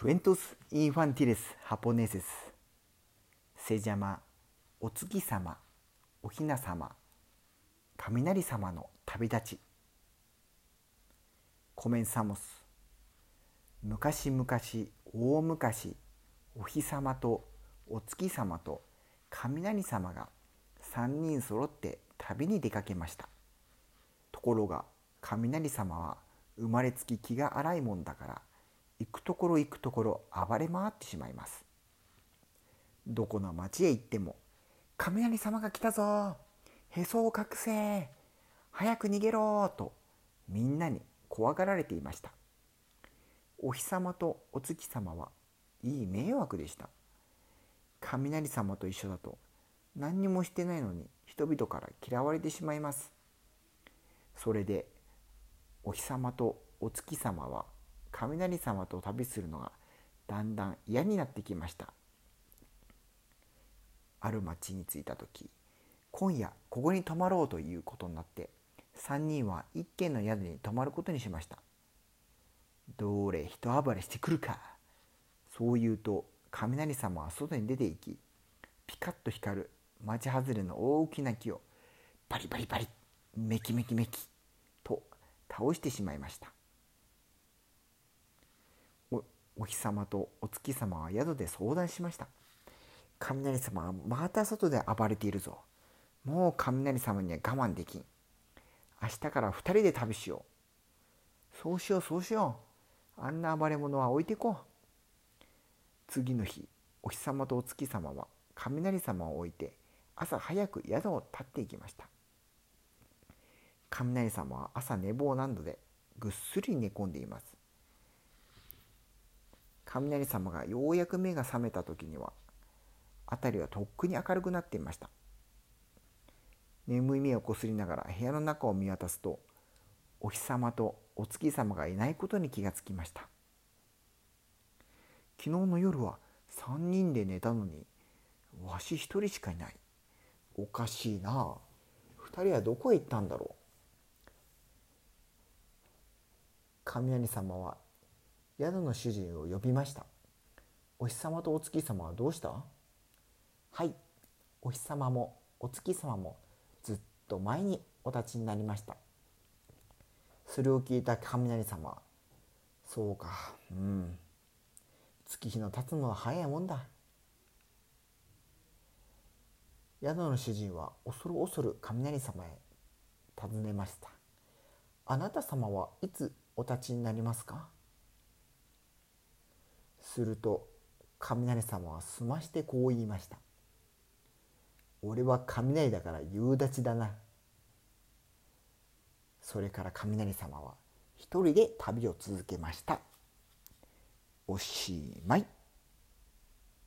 Cuentos infantiles japoneses. Se llama お月様お雛様雷様の旅立ち Comenzamos 昔々大昔お日様とお月様と雷様が3人揃って旅に出かけましたところが雷様は生まれつき気が荒いもんだから行くところ行くところ暴れ回ってしまいます。どこの町へ行っても「雷様が来たぞ。へそを隠せ。早く逃げろ!」とみんなに怖がられていました。お日様とお月様はいい迷惑でした。雷様と一緒だと何にもしてないのに人々から嫌われてしまいます。それでお日様とお月様は雷様と旅するのがだんだん嫌になってきました。ある町に着いた時今夜ここに泊まろうということになって3人は一軒の宿に泊まることにしました。どれ人暴れしてくるか。そう言うと雷様は外に出て行きピカッと光る町外れの大きな木をパリパリパリメキメキメキと倒してしまいました。お日様とお月様は宿で相談しました。雷様はまた外で暴れているぞ。もう雷様には我慢できん。明日から2人で旅しよう。そうしようそうしよう。あんな暴れ者は置いていこう。次の日お日様とお月様は雷様を置いて朝早く宿を立っていきました。雷様は朝寝坊などでぐっすり寝込んでいます。雷様がようやく目が覚めた時には辺りはとっくに明るくなっていました。眠い目をこすりながら部屋の中を見渡すとお日様とお月様がいないことに気がつきました。昨日の夜は3人で寝たのにわし1人しかいない。おかしいな。2人はどこへ行ったんだろう。雷様は宿の主人を呼びましたお日様とお月様はどうしたはいお日様もお月様もずっと前にお立ちになりましたそれを聞いた雷様そうかうん。月日の経つのは早いもんだ宿の主人は恐る恐る雷様へ尋ねましたあなた様はいつお立ちになりますか？すると雷様はすましてこう言いました「俺は雷だから夕立だな」それから雷様は一人で旅を続けました。おしまい。